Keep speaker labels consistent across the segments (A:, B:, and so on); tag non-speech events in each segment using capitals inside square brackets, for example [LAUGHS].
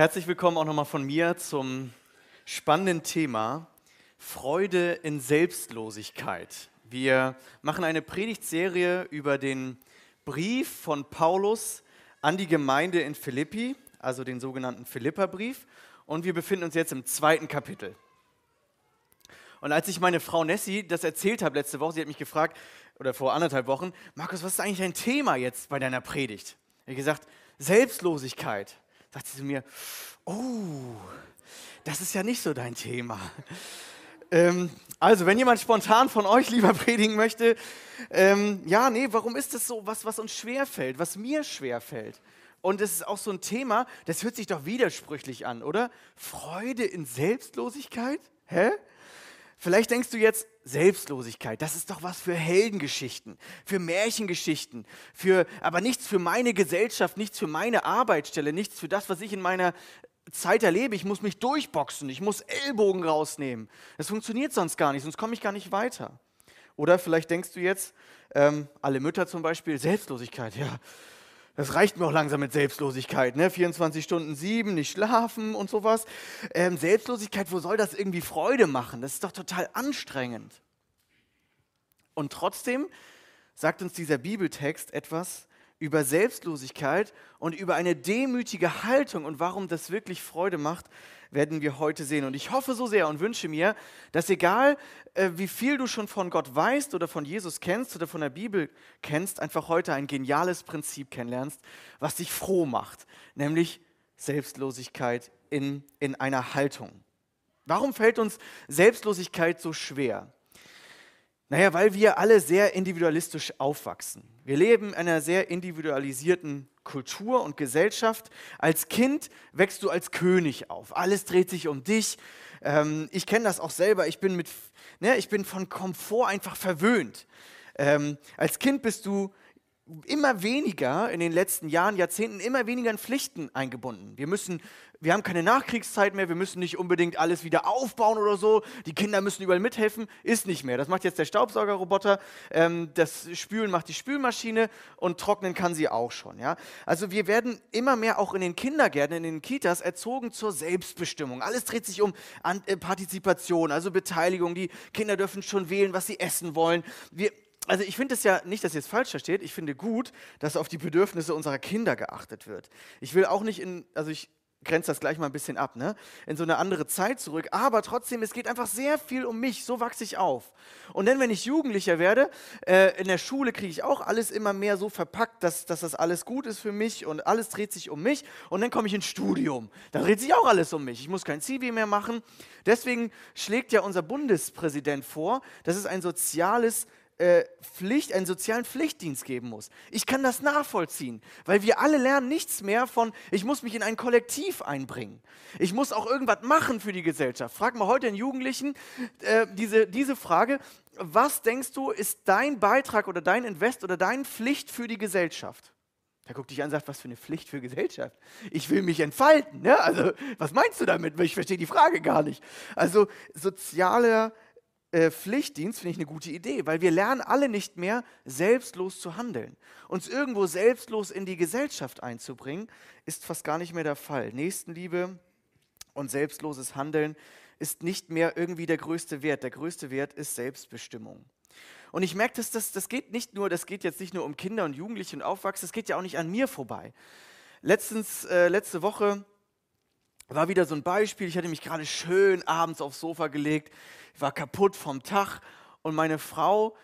A: Herzlich willkommen auch nochmal von mir zum spannenden Thema Freude in Selbstlosigkeit. Wir machen eine Predigtserie über den Brief von Paulus an die Gemeinde in Philippi, also den sogenannten Philipperbrief. Und wir befinden uns jetzt im zweiten Kapitel. Und als ich meine Frau Nessie das erzählt habe letzte Woche, sie hat mich gefragt, oder vor anderthalb Wochen, Markus, was ist eigentlich dein Thema jetzt bei deiner Predigt? Ich habe gesagt, Selbstlosigkeit sagt sie mir, oh, das ist ja nicht so dein Thema. Ähm, also, wenn jemand spontan von euch lieber [LAUGHS] predigen möchte, ähm, ja, nee, warum ist das so was, was uns schwerfällt, was mir schwerfällt? Und es ist auch so ein Thema, das hört sich doch widersprüchlich an, oder? Freude in Selbstlosigkeit? Hä? Vielleicht denkst du jetzt, Selbstlosigkeit, das ist doch was für Heldengeschichten, für Märchengeschichten, für, aber nichts für meine Gesellschaft, nichts für meine Arbeitsstelle, nichts für das, was ich in meiner Zeit erlebe. Ich muss mich durchboxen, ich muss Ellbogen rausnehmen. Das funktioniert sonst gar nicht, sonst komme ich gar nicht weiter. Oder vielleicht denkst du jetzt, ähm, alle Mütter zum Beispiel, Selbstlosigkeit, [LAUGHS] ja, das reicht mir auch langsam mit Selbstlosigkeit, ne? 24 Stunden sieben, nicht schlafen und sowas. Ähm, Selbstlosigkeit, wo soll das irgendwie Freude machen? Das ist doch total anstrengend. Und trotzdem sagt uns dieser Bibeltext etwas über Selbstlosigkeit und über eine demütige Haltung und warum das wirklich Freude macht, werden wir heute sehen. Und ich hoffe so sehr und wünsche mir, dass egal äh, wie viel du schon von Gott weißt oder von Jesus kennst oder von der Bibel kennst, einfach heute ein geniales Prinzip kennenlernst, was dich froh macht, nämlich Selbstlosigkeit in, in einer Haltung. Warum fällt uns Selbstlosigkeit so schwer? Naja, weil wir alle sehr individualistisch aufwachsen. Wir leben in einer sehr individualisierten Kultur und Gesellschaft. Als Kind wächst du als König auf. Alles dreht sich um dich. Ähm, ich kenne das auch selber. Ich bin, mit, ne, ich bin von Komfort einfach verwöhnt. Ähm, als Kind bist du immer weniger in den letzten Jahren, Jahrzehnten, immer weniger in Pflichten eingebunden. Wir müssen wir haben keine Nachkriegszeit mehr, wir müssen nicht unbedingt alles wieder aufbauen oder so, die Kinder müssen überall mithelfen, ist nicht mehr. Das macht jetzt der Staubsaugerroboter, ähm, das Spülen macht die Spülmaschine und trocknen kann sie auch schon. Ja? Also wir werden immer mehr auch in den Kindergärten, in den Kitas erzogen zur Selbstbestimmung. Alles dreht sich um äh, Partizipation, also Beteiligung. Die Kinder dürfen schon wählen, was sie essen wollen. Wir, also ich finde es ja nicht, dass ihr es falsch versteht, ich finde gut, dass auf die Bedürfnisse unserer Kinder geachtet wird. Ich will auch nicht in, also ich grenzt das gleich mal ein bisschen ab, ne? in so eine andere Zeit zurück. Aber trotzdem, es geht einfach sehr viel um mich. So wachse ich auf. Und dann, wenn ich Jugendlicher werde, äh, in der Schule kriege ich auch alles immer mehr so verpackt, dass, dass das alles gut ist für mich und alles dreht sich um mich. Und dann komme ich ins Studium. Da dreht sich auch alles um mich. Ich muss kein CV mehr machen. Deswegen schlägt ja unser Bundespräsident vor, dass es ein soziales äh, Pflicht, einen sozialen Pflichtdienst geben muss. Ich kann das nachvollziehen, weil wir alle lernen nichts mehr von, ich muss mich in ein Kollektiv einbringen. Ich muss auch irgendwas machen für die Gesellschaft. Frag mal heute den Jugendlichen äh, diese, diese Frage, was denkst du, ist dein Beitrag oder dein Invest oder deine Pflicht für die Gesellschaft? Er guckt dich an und sagt, was für eine Pflicht für Gesellschaft. Ich will mich entfalten. Ne? Also, was meinst du damit? Ich verstehe die Frage gar nicht. Also, sozialer äh, Pflichtdienst finde ich eine gute Idee, weil wir lernen alle nicht mehr, selbstlos zu handeln. Uns irgendwo selbstlos in die Gesellschaft einzubringen, ist fast gar nicht mehr der Fall. Nächstenliebe und selbstloses Handeln ist nicht mehr irgendwie der größte Wert. Der größte Wert ist Selbstbestimmung. Und ich merke, dass das, das geht nicht nur, das geht jetzt nicht nur um Kinder und Jugendliche und Aufwachsen, das geht ja auch nicht an mir vorbei. Letztens, äh, letzte Woche war wieder so ein Beispiel, ich hatte mich gerade schön abends aufs Sofa gelegt, ich war kaputt vom Tag und meine Frau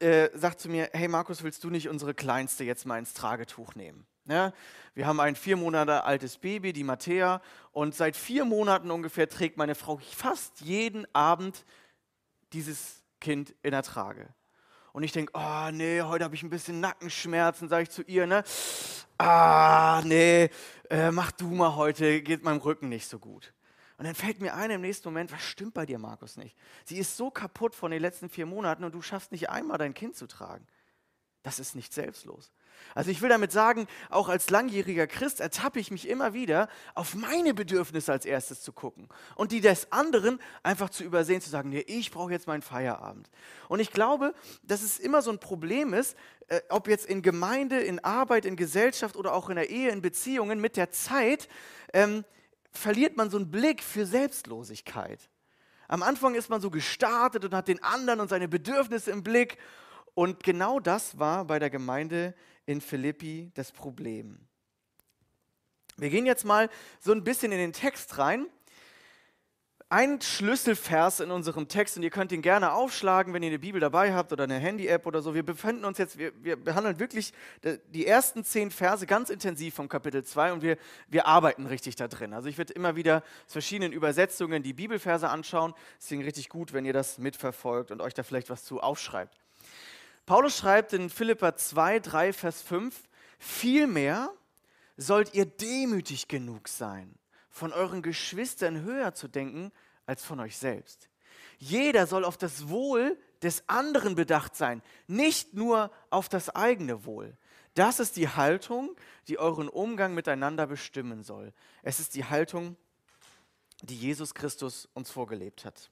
A: äh, sagt zu mir, hey Markus, willst du nicht unsere Kleinste jetzt mal ins Tragetuch nehmen? Ja, wir haben ein vier Monate altes Baby, die Mattea, und seit vier Monaten ungefähr trägt meine Frau fast jeden Abend dieses Kind in der Trage. Und ich denke, oh nee, heute habe ich ein bisschen Nackenschmerzen, sage ich zu ihr, ne? Ah, nee, äh, mach du mal heute, geht meinem Rücken nicht so gut. Und dann fällt mir ein im nächsten Moment, was stimmt bei dir, Markus, nicht? Sie ist so kaputt von den letzten vier Monaten und du schaffst nicht einmal dein Kind zu tragen. Das ist nicht selbstlos. Also ich will damit sagen, auch als langjähriger Christ ertappe ich mich immer wieder, auf meine Bedürfnisse als erstes zu gucken und die des anderen einfach zu übersehen, zu sagen, nee, ich brauche jetzt meinen Feierabend. Und ich glaube, dass es immer so ein Problem ist, äh, ob jetzt in Gemeinde, in Arbeit, in Gesellschaft oder auch in der Ehe, in Beziehungen, mit der Zeit ähm, verliert man so einen Blick für Selbstlosigkeit. Am Anfang ist man so gestartet und hat den anderen und seine Bedürfnisse im Blick. Und genau das war bei der Gemeinde in Philippi das Problem. Wir gehen jetzt mal so ein bisschen in den Text rein ein Schlüsselvers in unserem Text und ihr könnt ihn gerne aufschlagen, wenn ihr eine Bibel dabei habt oder eine Handy-App oder so. Wir befinden uns jetzt, wir, wir, behandeln wirklich die ersten zehn Verse ganz intensiv vom Kapitel 2 und wir, wir arbeiten richtig da drin. Also ich werde immer wieder aus verschiedenen Übersetzungen die Bibelverse anschauen. Deswegen richtig gut, wenn ihr das mitverfolgt und euch da vielleicht was zu aufschreibt. Paulus schreibt in Philippa 2, 3, Vers 5, vielmehr sollt ihr demütig genug sein von euren Geschwistern höher zu denken als von euch selbst. Jeder soll auf das Wohl des anderen bedacht sein, nicht nur auf das eigene Wohl. Das ist die Haltung, die euren Umgang miteinander bestimmen soll. Es ist die Haltung, die Jesus Christus uns vorgelebt hat.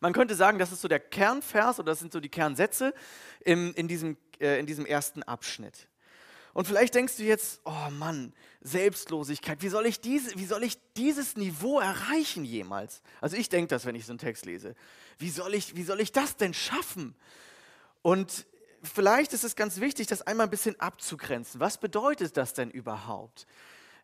A: Man könnte sagen, das ist so der Kernvers oder das sind so die Kernsätze in, in, diesem, äh, in diesem ersten Abschnitt. Und vielleicht denkst du jetzt, oh Mann, Selbstlosigkeit, wie soll ich, diese, wie soll ich dieses Niveau erreichen jemals? Also ich denke das, wenn ich so einen Text lese. Wie soll, ich, wie soll ich das denn schaffen? Und vielleicht ist es ganz wichtig, das einmal ein bisschen abzugrenzen. Was bedeutet das denn überhaupt?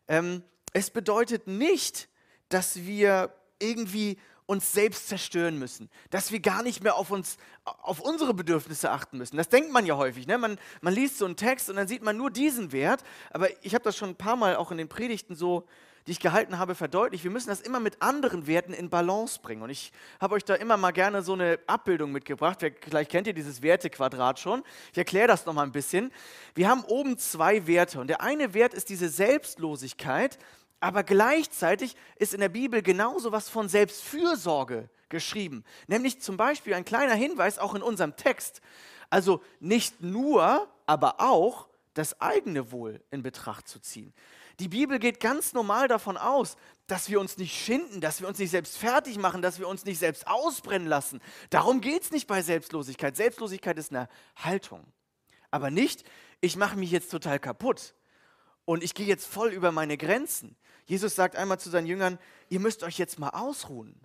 A: Ähm, es bedeutet nicht, dass wir irgendwie uns selbst zerstören müssen, dass wir gar nicht mehr auf uns, auf unsere Bedürfnisse achten müssen. Das denkt man ja häufig. Ne? Man, man liest so einen Text und dann sieht man nur diesen Wert. Aber ich habe das schon ein paar Mal auch in den Predigten so, die ich gehalten habe, verdeutlicht. Wir müssen das immer mit anderen Werten in Balance bringen. Und ich habe euch da immer mal gerne so eine Abbildung mitgebracht. Vielleicht kennt ihr dieses Wertequadrat schon. Ich erkläre das nochmal ein bisschen. Wir haben oben zwei Werte. Und der eine Wert ist diese Selbstlosigkeit. Aber gleichzeitig ist in der Bibel genauso was von Selbstfürsorge geschrieben. Nämlich zum Beispiel ein kleiner Hinweis auch in unserem Text. Also nicht nur, aber auch das eigene Wohl in Betracht zu ziehen. Die Bibel geht ganz normal davon aus, dass wir uns nicht schinden, dass wir uns nicht selbst fertig machen, dass wir uns nicht selbst ausbrennen lassen. Darum geht es nicht bei Selbstlosigkeit. Selbstlosigkeit ist eine Haltung. Aber nicht, ich mache mich jetzt total kaputt und ich gehe jetzt voll über meine Grenzen. Jesus sagt einmal zu seinen Jüngern, ihr müsst euch jetzt mal ausruhen.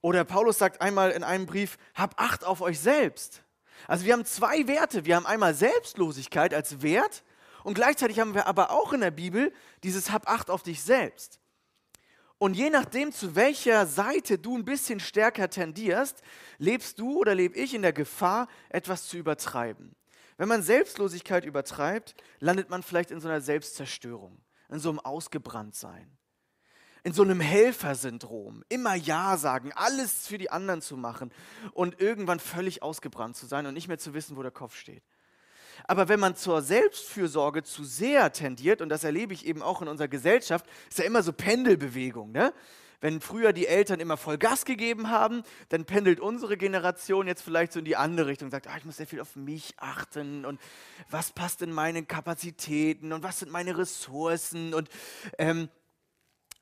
A: Oder Paulus sagt einmal in einem Brief, habt Acht auf euch selbst. Also wir haben zwei Werte. Wir haben einmal Selbstlosigkeit als Wert und gleichzeitig haben wir aber auch in der Bibel dieses Hab Acht auf dich selbst. Und je nachdem, zu welcher Seite du ein bisschen stärker tendierst, lebst du oder lebe ich in der Gefahr, etwas zu übertreiben. Wenn man Selbstlosigkeit übertreibt, landet man vielleicht in so einer Selbstzerstörung in so einem Ausgebranntsein, in so einem Helfersyndrom, immer Ja sagen, alles für die anderen zu machen und irgendwann völlig ausgebrannt zu sein und nicht mehr zu wissen, wo der Kopf steht. Aber wenn man zur Selbstfürsorge zu sehr tendiert, und das erlebe ich eben auch in unserer Gesellschaft, ist ja immer so Pendelbewegung. Ne? Wenn früher die Eltern immer voll Gas gegeben haben, dann pendelt unsere Generation jetzt vielleicht so in die andere Richtung, sagt, ah, ich muss sehr viel auf mich achten und was passt in meine Kapazitäten und was sind meine Ressourcen und ähm,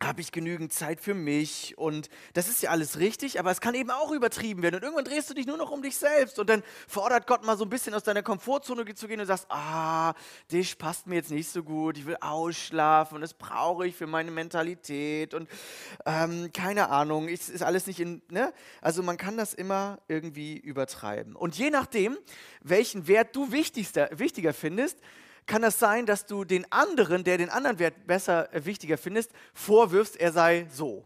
A: habe ich genügend Zeit für mich? Und das ist ja alles richtig, aber es kann eben auch übertrieben werden. Und irgendwann drehst du dich nur noch um dich selbst. Und dann fordert Gott mal so ein bisschen aus deiner Komfortzone zu gehen und sagst, ah, dich passt mir jetzt nicht so gut, ich will ausschlafen und das brauche ich für meine Mentalität. Und ähm, keine Ahnung, es ist alles nicht in, ne? Also man kann das immer irgendwie übertreiben. Und je nachdem, welchen Wert du wichtiger findest, kann das sein, dass du den anderen, der den anderen Wert besser, äh, wichtiger findest, vorwirfst, er sei so.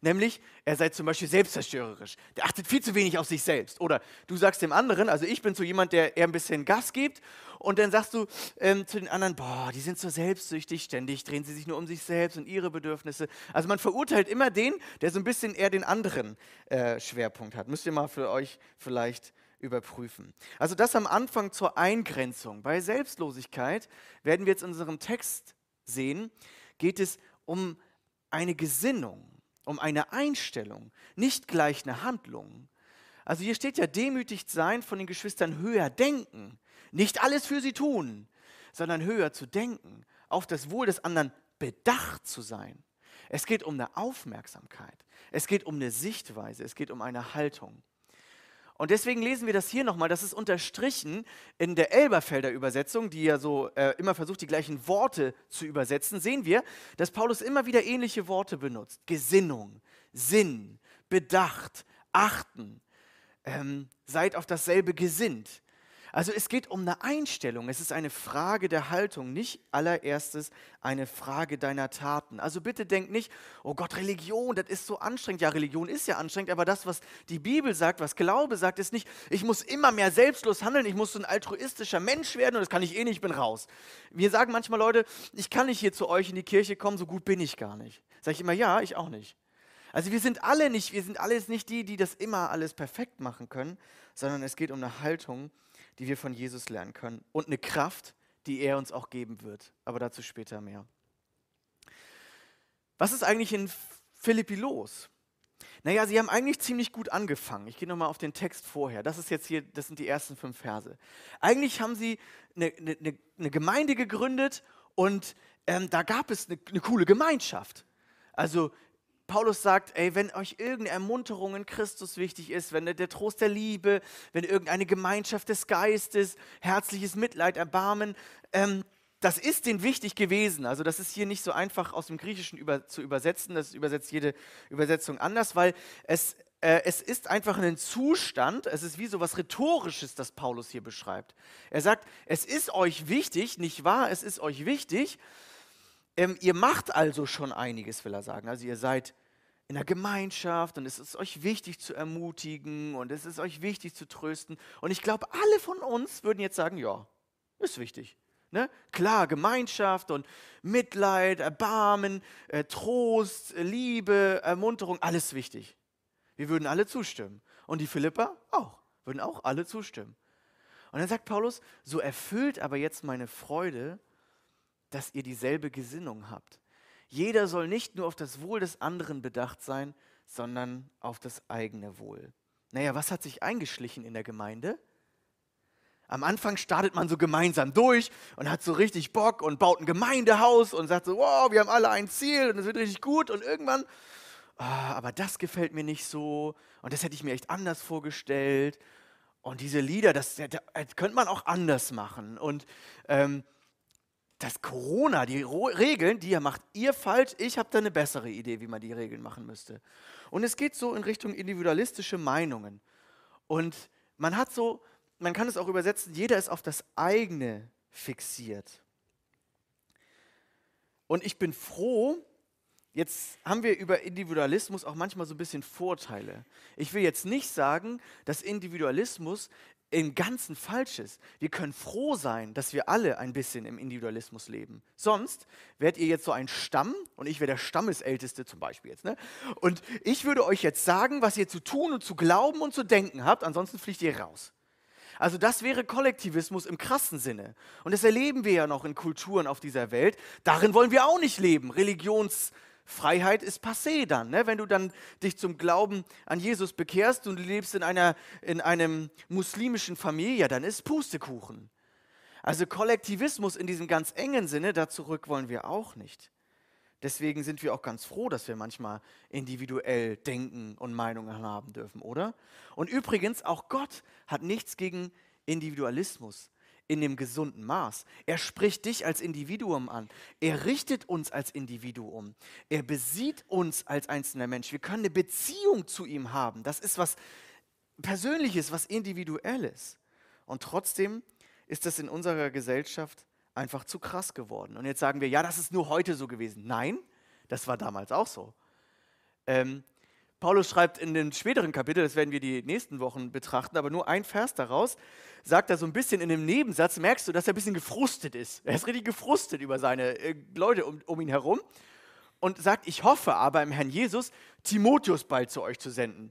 A: Nämlich, er sei zum Beispiel selbstzerstörerisch. Der achtet viel zu wenig auf sich selbst. Oder du sagst dem anderen, also ich bin so jemand, der eher ein bisschen Gas gibt. Und dann sagst du ähm, zu den anderen, boah, die sind so selbstsüchtig, ständig drehen sie sich nur um sich selbst und ihre Bedürfnisse. Also man verurteilt immer den, der so ein bisschen eher den anderen äh, Schwerpunkt hat. Müsst ihr mal für euch vielleicht überprüfen. Also das am Anfang zur Eingrenzung. Bei Selbstlosigkeit werden wir jetzt in unserem Text sehen, geht es um eine Gesinnung, um eine Einstellung, nicht gleich eine Handlung. Also hier steht ja demütigt sein von den Geschwistern höher denken, nicht alles für sie tun, sondern höher zu denken, auf das Wohl des anderen bedacht zu sein. Es geht um eine Aufmerksamkeit, es geht um eine Sichtweise, es geht um eine Haltung. Und deswegen lesen wir das hier nochmal, das ist unterstrichen in der Elberfelder Übersetzung, die ja so äh, immer versucht, die gleichen Worte zu übersetzen, sehen wir, dass Paulus immer wieder ähnliche Worte benutzt. Gesinnung, Sinn, Bedacht, Achten, ähm, seid auf dasselbe gesinnt. Also es geht um eine Einstellung, es ist eine Frage der Haltung, nicht allererstes eine Frage deiner Taten. Also bitte denk nicht, oh Gott, Religion, das ist so anstrengend. Ja, Religion ist ja anstrengend, aber das, was die Bibel sagt, was Glaube sagt, ist nicht, ich muss immer mehr selbstlos handeln, ich muss so ein altruistischer Mensch werden und das kann ich eh nicht, ich bin raus. Wir sagen manchmal Leute, ich kann nicht hier zu euch in die Kirche kommen, so gut bin ich gar nicht. Sag ich immer, ja, ich auch nicht. Also wir sind alle nicht, wir sind alles nicht die, die das immer alles perfekt machen können, sondern es geht um eine Haltung, die wir von Jesus lernen können und eine Kraft, die er uns auch geben wird. Aber dazu später mehr. Was ist eigentlich in Philippi los? Naja, sie haben eigentlich ziemlich gut angefangen. Ich gehe nochmal auf den Text vorher. Das ist jetzt hier, das sind die ersten fünf Verse. Eigentlich haben sie eine, eine, eine Gemeinde gegründet und ähm, da gab es eine, eine coole Gemeinschaft. Also Paulus sagt, ey, wenn euch irgendeine Ermunterung in Christus wichtig ist, wenn der, Trost der Liebe, wenn irgendeine Gemeinschaft des Geistes, herzliches Mitleid, Erbarmen, ähm, das ist denen wichtig gewesen. Also das ist hier nicht so einfach aus dem Griechischen über, zu übersetzen, das übersetzt jede Übersetzung anders, weil es, äh, es ist einfach ein Zustand, es ist wie so was Rhetorisches, das Paulus hier beschreibt. Er sagt, es ist euch wichtig, nicht wahr, es ist euch wichtig, ähm, ihr macht also schon einiges, will er sagen. Also ihr seid in der Gemeinschaft und es ist euch wichtig zu ermutigen und es ist euch wichtig zu trösten. Und ich glaube, alle von uns würden jetzt sagen, ja, ist wichtig. Ne? Klar, Gemeinschaft und Mitleid, Erbarmen, äh, Trost, Liebe, Ermunterung, alles wichtig. Wir würden alle zustimmen. Und die Philippa auch, würden auch alle zustimmen. Und dann sagt Paulus, so erfüllt aber jetzt meine Freude dass ihr dieselbe Gesinnung habt. Jeder soll nicht nur auf das Wohl des anderen bedacht sein, sondern auf das eigene Wohl. Naja, was hat sich eingeschlichen in der Gemeinde? Am Anfang startet man so gemeinsam durch und hat so richtig Bock und baut ein Gemeindehaus und sagt so, wow, wir haben alle ein Ziel und es wird richtig gut und irgendwann, oh, aber das gefällt mir nicht so und das hätte ich mir echt anders vorgestellt und diese Lieder, das, das könnte man auch anders machen und ähm, das Corona, die Regeln, die macht ihr falsch, ich habe da eine bessere Idee, wie man die Regeln machen müsste. Und es geht so in Richtung individualistische Meinungen. Und man hat so, man kann es auch übersetzen, jeder ist auf das eigene fixiert. Und ich bin froh, jetzt haben wir über Individualismus auch manchmal so ein bisschen Vorteile. Ich will jetzt nicht sagen, dass Individualismus im Ganzen falsch ist. Wir können froh sein, dass wir alle ein bisschen im Individualismus leben. Sonst wärt ihr jetzt so ein Stamm und ich wäre der Stammesälteste zum Beispiel jetzt. Ne? Und ich würde euch jetzt sagen, was ihr zu tun und zu glauben und zu denken habt, ansonsten fliegt ihr raus. Also das wäre Kollektivismus im krassen Sinne. Und das erleben wir ja noch in Kulturen auf dieser Welt. Darin wollen wir auch nicht leben. Religions Freiheit ist passé dann. Ne? Wenn du dann dich zum Glauben an Jesus bekehrst und du lebst in einer in einem muslimischen Familie, dann ist Pustekuchen. Also Kollektivismus in diesem ganz engen Sinne, da zurück wollen wir auch nicht. Deswegen sind wir auch ganz froh, dass wir manchmal individuell denken und Meinungen haben dürfen, oder? Und übrigens, auch Gott hat nichts gegen Individualismus in dem gesunden Maß. Er spricht dich als Individuum an. Er richtet uns als Individuum. Er besieht uns als einzelner Mensch. Wir können eine Beziehung zu ihm haben. Das ist was Persönliches, was Individuelles. Und trotzdem ist das in unserer Gesellschaft einfach zu krass geworden. Und jetzt sagen wir, ja, das ist nur heute so gewesen. Nein, das war damals auch so. Ähm, Paulus schreibt in den späteren Kapitel, das werden wir die nächsten Wochen betrachten, aber nur ein Vers daraus, sagt er so ein bisschen in dem Nebensatz, merkst du, dass er ein bisschen gefrustet ist. Er ist richtig gefrustet über seine äh, Leute um, um ihn herum und sagt, ich hoffe aber im Herrn Jesus, Timotheus bald zu euch zu senden,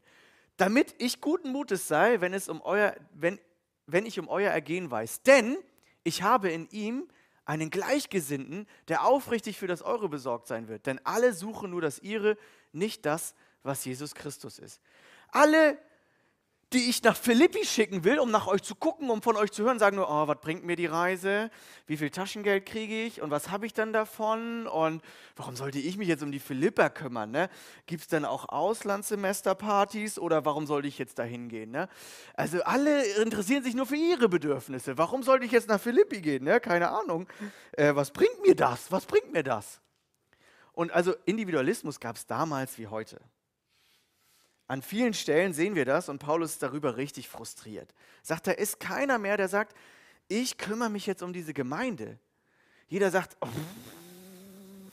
A: damit ich guten Mutes sei, wenn, es um euer, wenn, wenn ich um euer Ergehen weiß. Denn ich habe in ihm einen Gleichgesinnten, der aufrichtig für das Eure besorgt sein wird. Denn alle suchen nur das Ihre, nicht das, was Jesus Christus ist. Alle, die ich nach Philippi schicken will, um nach euch zu gucken, um von euch zu hören, sagen nur, oh, was bringt mir die Reise? Wie viel Taschengeld kriege ich? Und was habe ich dann davon? Und warum sollte ich mich jetzt um die Philipper kümmern? Ne? Gibt es dann auch Auslandssemesterpartys oder warum sollte ich jetzt da hingehen? Ne? Also alle interessieren sich nur für ihre Bedürfnisse. Warum sollte ich jetzt nach Philippi gehen? Ne? Keine Ahnung. Äh, was bringt mir das? Was bringt mir das? Und also Individualismus gab es damals wie heute. An vielen Stellen sehen wir das und Paulus ist darüber richtig frustriert. Sagt, da ist keiner mehr, der sagt, ich kümmere mich jetzt um diese Gemeinde. Jeder sagt, oh,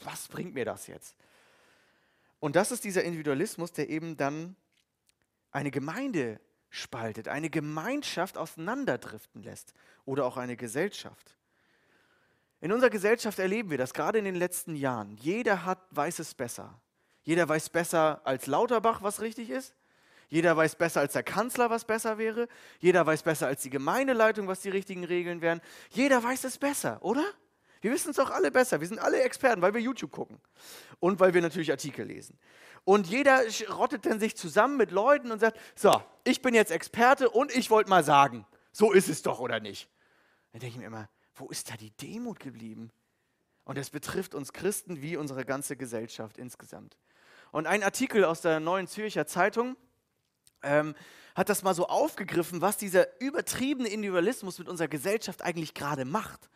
A: was bringt mir das jetzt? Und das ist dieser Individualismus, der eben dann eine Gemeinde spaltet, eine Gemeinschaft auseinanderdriften lässt oder auch eine Gesellschaft. In unserer Gesellschaft erleben wir das gerade in den letzten Jahren. Jeder hat, weiß es besser. Jeder weiß besser als Lauterbach, was richtig ist. Jeder weiß besser als der Kanzler, was besser wäre. Jeder weiß besser als die Gemeindeleitung, was die richtigen Regeln wären. Jeder weiß es besser, oder? Wir wissen es auch alle besser. Wir sind alle Experten, weil wir YouTube gucken und weil wir natürlich Artikel lesen. Und jeder rottet dann sich zusammen mit Leuten und sagt: So, ich bin jetzt Experte und ich wollte mal sagen, so ist es doch oder nicht. Dann denke ich mir immer: Wo ist da die Demut geblieben? Und das betrifft uns Christen wie unsere ganze Gesellschaft insgesamt. Und ein Artikel aus der Neuen Zürcher Zeitung ähm, hat das mal so aufgegriffen, was dieser übertriebene Individualismus mit unserer Gesellschaft eigentlich gerade macht.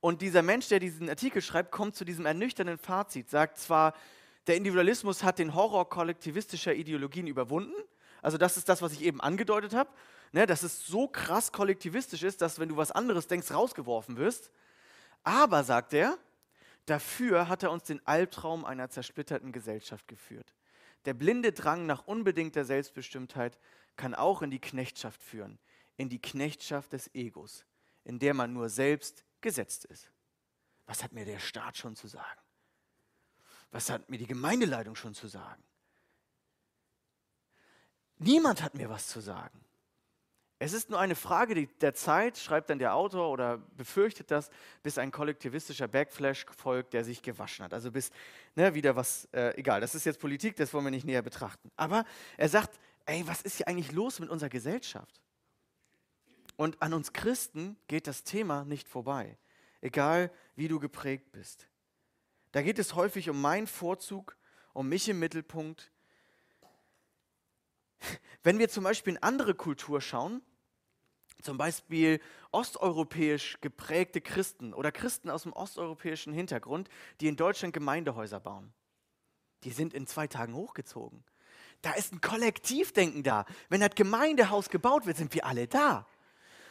A: Und dieser Mensch, der diesen Artikel schreibt, kommt zu diesem ernüchternden Fazit, sagt zwar, der Individualismus hat den Horror kollektivistischer Ideologien überwunden, also das ist das, was ich eben angedeutet habe, ne, dass es so krass kollektivistisch ist, dass wenn du was anderes denkst, rausgeworfen wirst. Aber, sagt er, Dafür hat er uns den Albtraum einer zersplitterten Gesellschaft geführt. Der blinde Drang nach unbedingter Selbstbestimmtheit kann auch in die Knechtschaft führen, in die Knechtschaft des Egos, in der man nur selbst gesetzt ist. Was hat mir der Staat schon zu sagen? Was hat mir die Gemeindeleitung schon zu sagen? Niemand hat mir was zu sagen. Es ist nur eine Frage der Zeit, schreibt dann der Autor oder befürchtet das, bis ein kollektivistischer Backflash folgt, der sich gewaschen hat. Also bis ne, wieder was, äh, egal, das ist jetzt Politik, das wollen wir nicht näher betrachten. Aber er sagt, ey, was ist hier eigentlich los mit unserer Gesellschaft? Und an uns Christen geht das Thema nicht vorbei, egal wie du geprägt bist. Da geht es häufig um meinen Vorzug, um mich im Mittelpunkt, wenn wir zum Beispiel in andere Kultur schauen, zum Beispiel osteuropäisch geprägte Christen oder Christen aus dem osteuropäischen Hintergrund, die in Deutschland Gemeindehäuser bauen, die sind in zwei Tagen hochgezogen. Da ist ein Kollektivdenken da. Wenn das Gemeindehaus gebaut wird, sind wir alle da.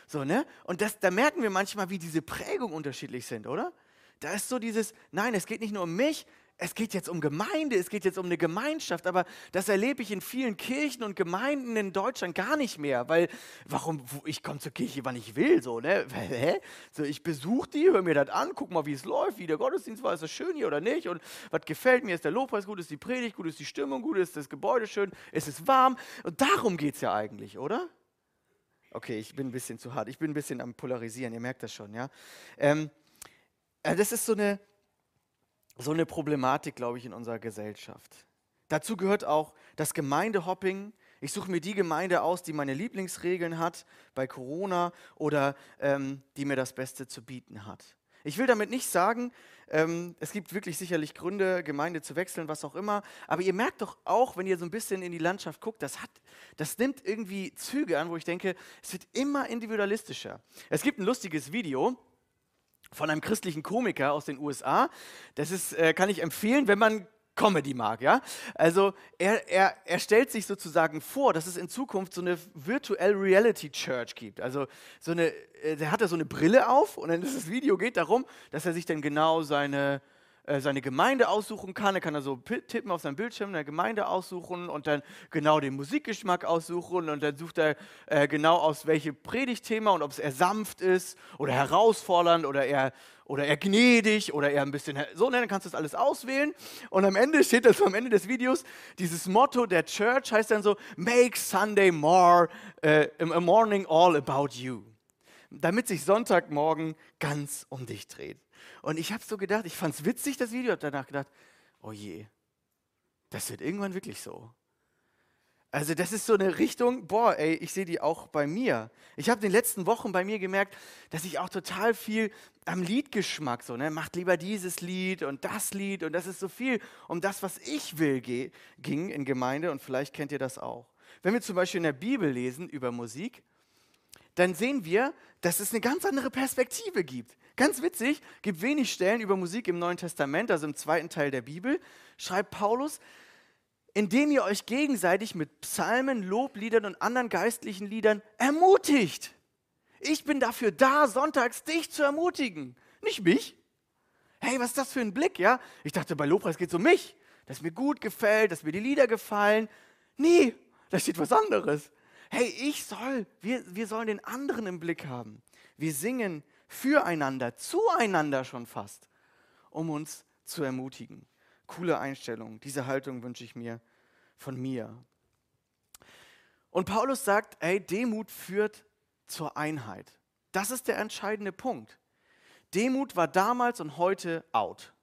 A: So, ne? Und das, da merken wir manchmal, wie diese Prägungen unterschiedlich sind, oder? Da ist so dieses, nein, es geht nicht nur um mich, es geht jetzt um Gemeinde, es geht jetzt um eine Gemeinschaft, aber das erlebe ich in vielen Kirchen und Gemeinden in Deutschland gar nicht mehr, weil warum ich komme zur Kirche, wann ich will, so ne? [LAUGHS] Hä? So ich besuche die, höre mir das an, guck mal, wie es läuft, wie der Gottesdienst war, ist das schön hier oder nicht und was gefällt mir, ist der Lobpreis gut, ist die Predigt gut, ist die Stimmung gut, ist das Gebäude schön, ist es warm und darum geht es ja eigentlich, oder? Okay, ich bin ein bisschen zu hart, ich bin ein bisschen am polarisieren, ihr merkt das schon, ja. Ähm, äh, das ist so eine so eine Problematik, glaube ich, in unserer Gesellschaft. Dazu gehört auch das Gemeindehopping. Ich suche mir die Gemeinde aus, die meine Lieblingsregeln hat bei Corona oder ähm, die mir das Beste zu bieten hat. Ich will damit nicht sagen, ähm, es gibt wirklich sicherlich Gründe, Gemeinde zu wechseln, was auch immer. Aber ihr merkt doch auch, wenn ihr so ein bisschen in die Landschaft guckt, das, hat, das nimmt irgendwie Züge an, wo ich denke, es wird immer individualistischer. Es gibt ein lustiges Video, von einem christlichen Komiker aus den USA. Das ist, äh, kann ich empfehlen, wenn man Comedy mag, ja. Also er, er, er stellt sich sozusagen vor, dass es in Zukunft so eine Virtual Reality Church gibt. Also so eine, äh, der hat da so eine Brille auf und dann ist das Video geht darum, dass er sich dann genau seine äh, seine Gemeinde aussuchen kann. Er kann da so tippen auf seinem Bildschirm, eine Gemeinde aussuchen und dann genau den Musikgeschmack aussuchen und dann sucht er äh, genau aus welchem Predigtthema und ob es eher sanft ist oder herausfordernd oder eher oder eher gnädig oder eher ein bisschen so, ne, dann kannst du das alles auswählen und am Ende steht das am Ende des Videos dieses Motto der Church heißt dann so Make Sunday more uh, a morning all about you, damit sich Sonntagmorgen ganz um dich dreht. Und ich habe so gedacht, ich fand es witzig, das Video, habe danach gedacht, oh je, das wird irgendwann wirklich so. Also das ist so eine Richtung, boah, ey, ich sehe die auch bei mir. Ich habe in den letzten Wochen bei mir gemerkt, dass ich auch total viel am Liedgeschmack so, ne, macht lieber dieses Lied und das Lied und das ist so viel um das, was ich will, ging in Gemeinde und vielleicht kennt ihr das auch. Wenn wir zum Beispiel in der Bibel lesen über Musik, dann sehen wir, dass es eine ganz andere Perspektive gibt. Ganz witzig, gibt wenig Stellen über Musik im Neuen Testament, also im zweiten Teil der Bibel, schreibt Paulus, indem ihr euch gegenseitig mit Psalmen, Lobliedern und anderen geistlichen Liedern ermutigt. Ich bin dafür da, sonntags dich zu ermutigen, nicht mich. Hey, was ist das für ein Blick, ja? Ich dachte, bei Lobpreis geht es um mich, dass mir gut gefällt, dass mir die Lieder gefallen. Nee, da steht was anderes. Hey, ich soll, wir, wir sollen den anderen im Blick haben. Wir singen füreinander, zueinander schon fast, um uns zu ermutigen. Coole Einstellung. Diese Haltung wünsche ich mir von mir. Und Paulus sagt, ey, Demut führt zur Einheit. Das ist der entscheidende Punkt. Demut war damals und heute out.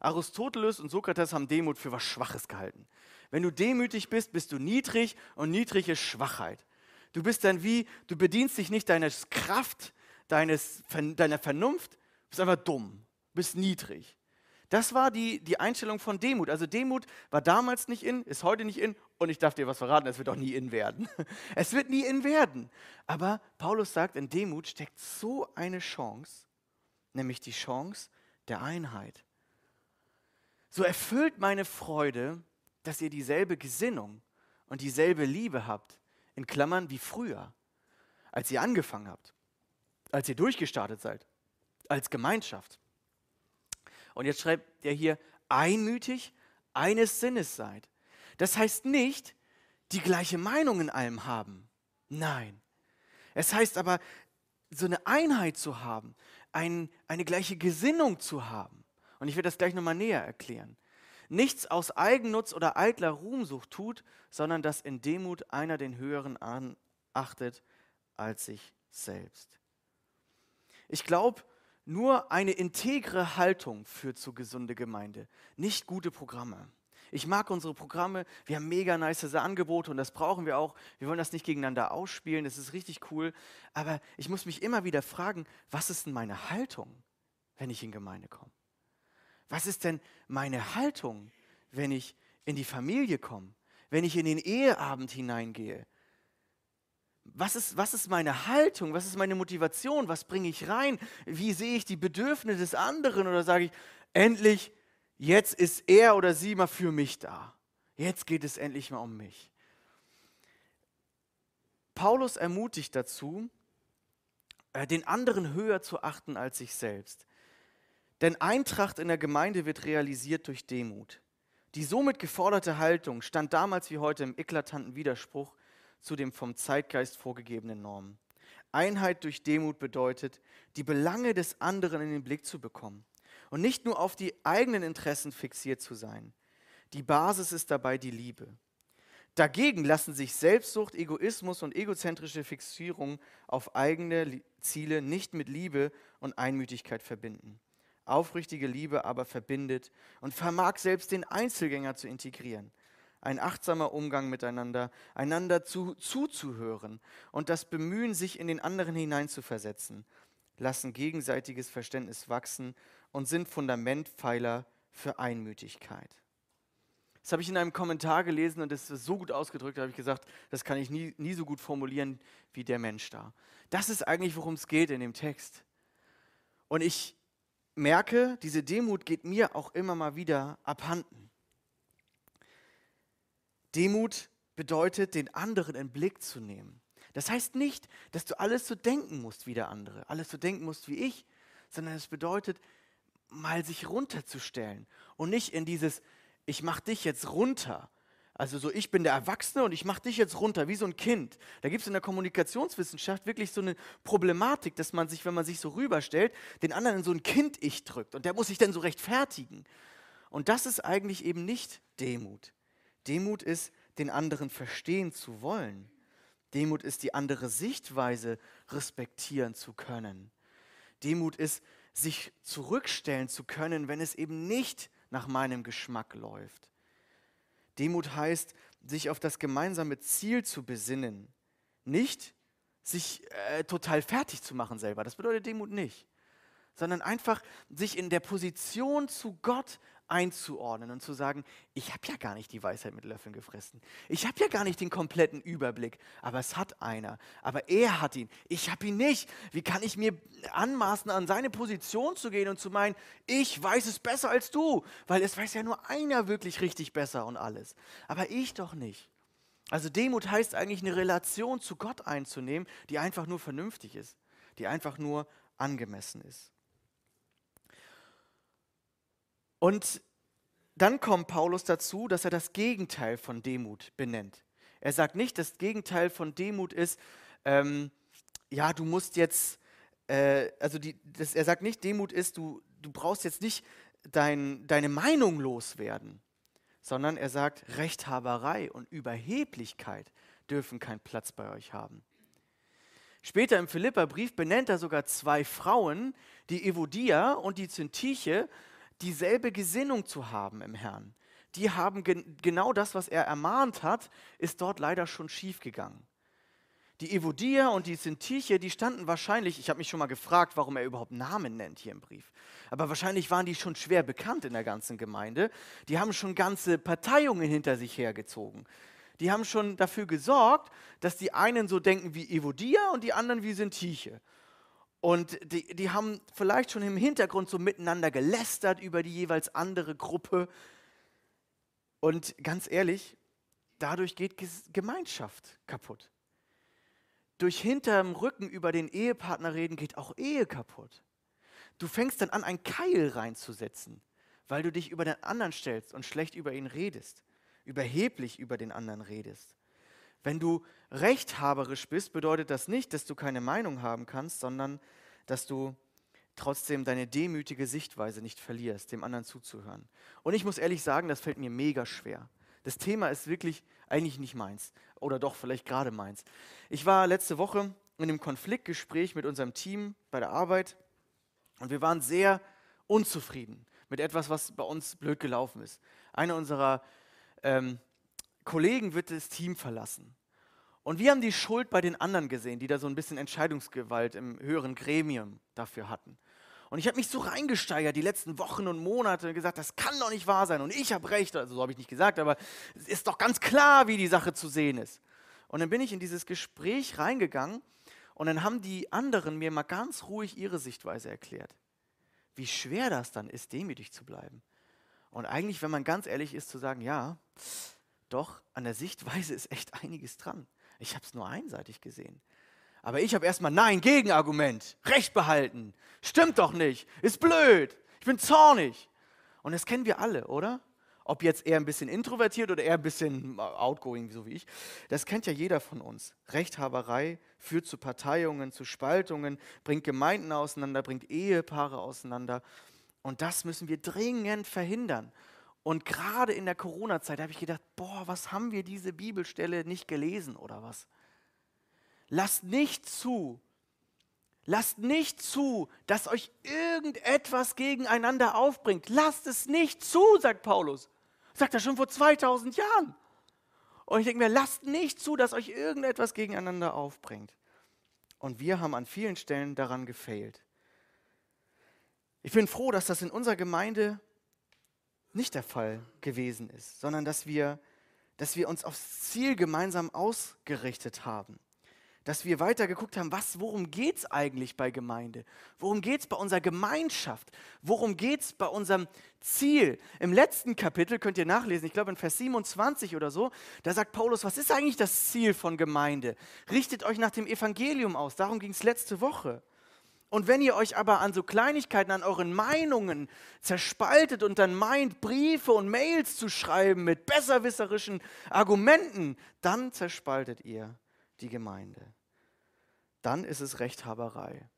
A: Aristoteles und Sokrates haben Demut für was Schwaches gehalten. Wenn du demütig bist, bist du niedrig und niedrig ist Schwachheit. Du bist dann wie, du bedienst dich nicht deiner Kraft, deines, deiner Vernunft, bist einfach dumm, bist niedrig. Das war die, die Einstellung von Demut. Also Demut war damals nicht in, ist heute nicht in und ich darf dir was verraten, es wird auch nie in werden. [LAUGHS] Es wird nie in werden. Aber Paulus sagt, in Demut steckt so eine Chance, nämlich die Chance der Einheit. So erfüllt meine Freude, dass ihr dieselbe Gesinnung und dieselbe Liebe habt, in Klammern wie früher, als ihr angefangen habt, als ihr durchgestartet seid, als Gemeinschaft. Und jetzt schreibt er hier, einmütig eines Sinnes seid. Das heißt nicht, die gleiche Meinung in allem haben. Nein. Es heißt aber, so eine Einheit zu haben, ein, eine gleiche Gesinnung zu haben. Und ich werde das gleich nochmal näher erklären. Nichts aus Eigennutz oder eitler Ruhmsucht tut, sondern dass in Demut einer den Höheren achtet als sich selbst. Ich glaube, nur eine integre Haltung führt zu gesunde Gemeinde, nicht gute Programme. Ich mag unsere Programme, wir haben mega nice Angebote und das brauchen wir auch. Wir wollen das nicht gegeneinander ausspielen, das ist richtig cool. Aber ich muss mich immer wieder fragen, was ist denn meine Haltung, wenn ich in Gemeinde komme? Was ist denn meine Haltung, wenn ich in die Familie komme, wenn ich in den Eheabend hineingehe, was ist, was ist meine Haltung? Was ist meine Motivation? Was bringe ich rein? Wie sehe ich die Bedürfnisse des anderen? Oder sage ich, endlich, jetzt ist er oder sie mal für mich da. Jetzt geht es endlich mal um mich. Paulus ermutigt dazu, äh, den anderen höher zu achten als sich selbst. Denn Eintracht in der Gemeinde wird realisiert durch Demut. Die somit geforderte Haltung stand damals wie heute im eklatanten Widerspruch zu den vom Zeitgeist vorgegebenen Normen. Einheit durch Demut bedeutet, die Belange des anderen in den Blick zu bekommen und nicht nur auf die eigenen Interessen fixiert zu sein. Die Basis ist dabei die Liebe. Dagegen lassen sich Selbstsucht, Egoismus und egozentrische Fixierung auf eigene Ziele nicht mit Liebe und Einmütigkeit verbinden. Aufrichtige Liebe aber verbindet und vermag selbst den Einzelgänger zu integrieren ein achtsamer Umgang miteinander, einander zu, zuzuhören und das Bemühen, sich in den anderen hineinzuversetzen, lassen gegenseitiges Verständnis wachsen und sind Fundamentpfeiler für Einmütigkeit. Das habe ich in einem Kommentar gelesen und das ist so gut ausgedrückt, da habe ich gesagt, das kann ich nie, nie so gut formulieren wie der Mensch da. Das ist eigentlich, worum es geht in dem Text. Und ich merke, diese Demut geht mir auch immer mal wieder abhanden. Demut bedeutet, den anderen in Blick zu nehmen. Das heißt nicht, dass du alles so denken musst wie der andere, alles so denken musst wie ich, sondern es bedeutet, mal sich runterzustellen und nicht in dieses, ich mach dich jetzt runter. Also so, ich bin der Erwachsene und ich mach dich jetzt runter, wie so ein Kind. Da gibt es in der Kommunikationswissenschaft wirklich so eine Problematik, dass man sich, wenn man sich so rüberstellt, den anderen in so ein Kind-Ich drückt und der muss sich dann so rechtfertigen. Und das ist eigentlich eben nicht Demut. Demut ist, den anderen verstehen zu wollen. Demut ist, die andere Sichtweise respektieren zu können. Demut ist, sich zurückstellen zu können, wenn es eben nicht nach meinem Geschmack läuft. Demut heißt, sich auf das gemeinsame Ziel zu besinnen. Nicht sich äh, total fertig zu machen selber. Das bedeutet Demut nicht. Sondern einfach sich in der Position zu Gott einzuordnen und zu sagen, ich habe ja gar nicht die Weisheit mit Löffeln gefressen. Ich habe ja gar nicht den kompletten Überblick, aber es hat einer. Aber er hat ihn. Ich habe ihn nicht. Wie kann ich mir anmaßen, an seine Position zu gehen und zu meinen, ich weiß es besser als du, weil es weiß ja nur einer wirklich richtig besser und alles. Aber ich doch nicht. Also Demut heißt eigentlich eine Relation zu Gott einzunehmen, die einfach nur vernünftig ist, die einfach nur angemessen ist. Und dann kommt Paulus dazu, dass er das Gegenteil von Demut benennt. Er sagt nicht, das Gegenteil von Demut ist, ähm, ja, du musst jetzt, äh, also die, das, er sagt nicht, Demut ist, du, du brauchst jetzt nicht dein, deine Meinung loswerden, sondern er sagt, Rechthaberei und Überheblichkeit dürfen keinen Platz bei euch haben. Später im Philipperbrief benennt er sogar zwei Frauen, die Evodia und die Zintiche, dieselbe Gesinnung zu haben im Herrn. Die haben gen genau das, was er ermahnt hat, ist dort leider schon schiefgegangen. Die Evodia und die Sintiche, die standen wahrscheinlich, ich habe mich schon mal gefragt, warum er überhaupt Namen nennt hier im Brief. Aber wahrscheinlich waren die schon schwer bekannt in der ganzen Gemeinde. Die haben schon ganze Parteiungen hinter sich hergezogen. Die haben schon dafür gesorgt, dass die einen so denken wie Evodia und die anderen wie Sintiche. Und die, die haben vielleicht schon im Hintergrund so miteinander gelästert über die jeweils andere Gruppe. Und ganz ehrlich, dadurch geht Gemeinschaft kaputt. Durch hinterm Rücken über den Ehepartner reden geht auch Ehe kaputt. Du fängst dann an, ein Keil reinzusetzen, weil du dich über den anderen stellst und schlecht über ihn redest, überheblich über den anderen redest. Wenn du rechthaberisch bist, bedeutet das nicht, dass du keine Meinung haben kannst, sondern dass du trotzdem deine demütige Sichtweise nicht verlierst, dem anderen zuzuhören. Und ich muss ehrlich sagen, das fällt mir mega schwer. Das Thema ist wirklich eigentlich nicht meins. Oder doch, vielleicht gerade meins. Ich war letzte Woche in einem Konfliktgespräch mit unserem Team bei der Arbeit und wir waren sehr unzufrieden mit etwas, was bei uns blöd gelaufen ist. Einer unserer ähm, Kollegen wird das Team verlassen. Und wir haben die Schuld bei den anderen gesehen, die da so ein bisschen Entscheidungsgewalt im höheren Gremium dafür hatten. Und ich habe mich so reingesteigert die letzten Wochen und Monate und gesagt, das kann doch nicht wahr sein und ich habe recht. Also so habe ich nicht gesagt, aber es ist doch ganz klar, wie die Sache zu sehen ist. Und dann bin ich in dieses Gespräch reingegangen und dann haben die anderen mir mal ganz ruhig ihre Sichtweise erklärt. Wie schwer das dann ist, demütig zu bleiben. Und eigentlich, wenn man ganz ehrlich ist, zu sagen, ja, doch, an der Sichtweise ist echt einiges dran. Ich habe es nur einseitig gesehen. Aber ich habe erstmal Nein, Gegenargument, Recht behalten. Stimmt doch nicht, ist blöd, ich bin zornig. Und das kennen wir alle, oder? Ob jetzt eher ein bisschen introvertiert oder eher ein bisschen outgoing, so wie ich. Das kennt ja jeder von uns. Rechthaberei führt zu Parteiungen, zu Spaltungen, bringt Gemeinden auseinander, bringt Ehepaare auseinander. Und das müssen wir dringend verhindern. Und gerade in der Corona-Zeit habe ich gedacht, boah, was haben wir diese Bibelstelle nicht gelesen oder was? Lasst nicht zu, lasst nicht zu, dass euch irgendetwas gegeneinander aufbringt. Lasst es nicht zu, sagt Paulus. Sagt er schon vor 2000 Jahren. Und ich denke mir, lasst nicht zu, dass euch irgendetwas gegeneinander aufbringt. Und wir haben an vielen Stellen daran gefailt. Ich bin froh, dass das in unserer Gemeinde nicht der Fall gewesen ist, sondern dass wir, dass wir uns aufs Ziel gemeinsam ausgerichtet haben. Dass wir weiter geguckt haben, was, worum geht es eigentlich bei Gemeinde? Worum geht es bei unserer Gemeinschaft? Worum geht es bei unserem Ziel? Im letzten Kapitel könnt ihr nachlesen, ich glaube in Vers 27 oder so, da sagt Paulus, was ist eigentlich das Ziel von Gemeinde? Richtet euch nach dem Evangelium aus. Darum ging es letzte Woche. Und wenn ihr euch aber an so Kleinigkeiten, an euren Meinungen zerspaltet und dann meint, Briefe und Mails zu schreiben mit besserwisserischen Argumenten, dann zerspaltet ihr die Gemeinde. Dann ist es Rechthaberei.